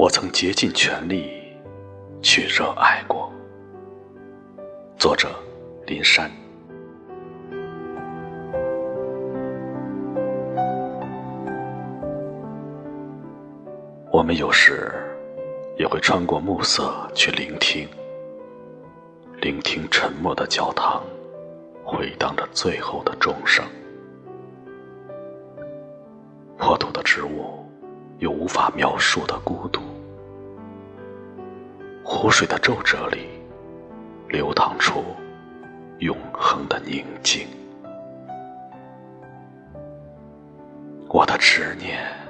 我曾竭尽全力去热爱过。作者：林珊。我们有时也会穿过暮色去聆听，聆听沉默的教堂回荡着最后的钟声。破土的植物有无法描述的孤独，湖水的皱褶里流淌出永恒的宁静。我的执念。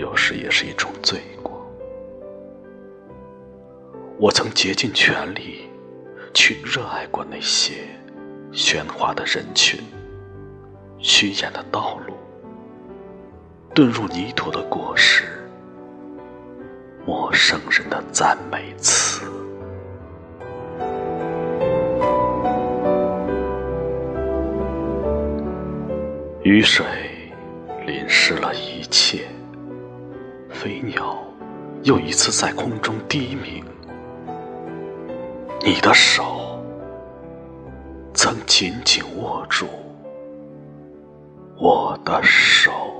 有时也是一种罪过。我曾竭尽全力去热爱过那些喧哗的人群、虚掩的道路、遁入泥土的果实、陌生人的赞美词。雨水淋湿了一切。飞鸟又一次在空中低鸣，你的手曾紧紧握住我的手。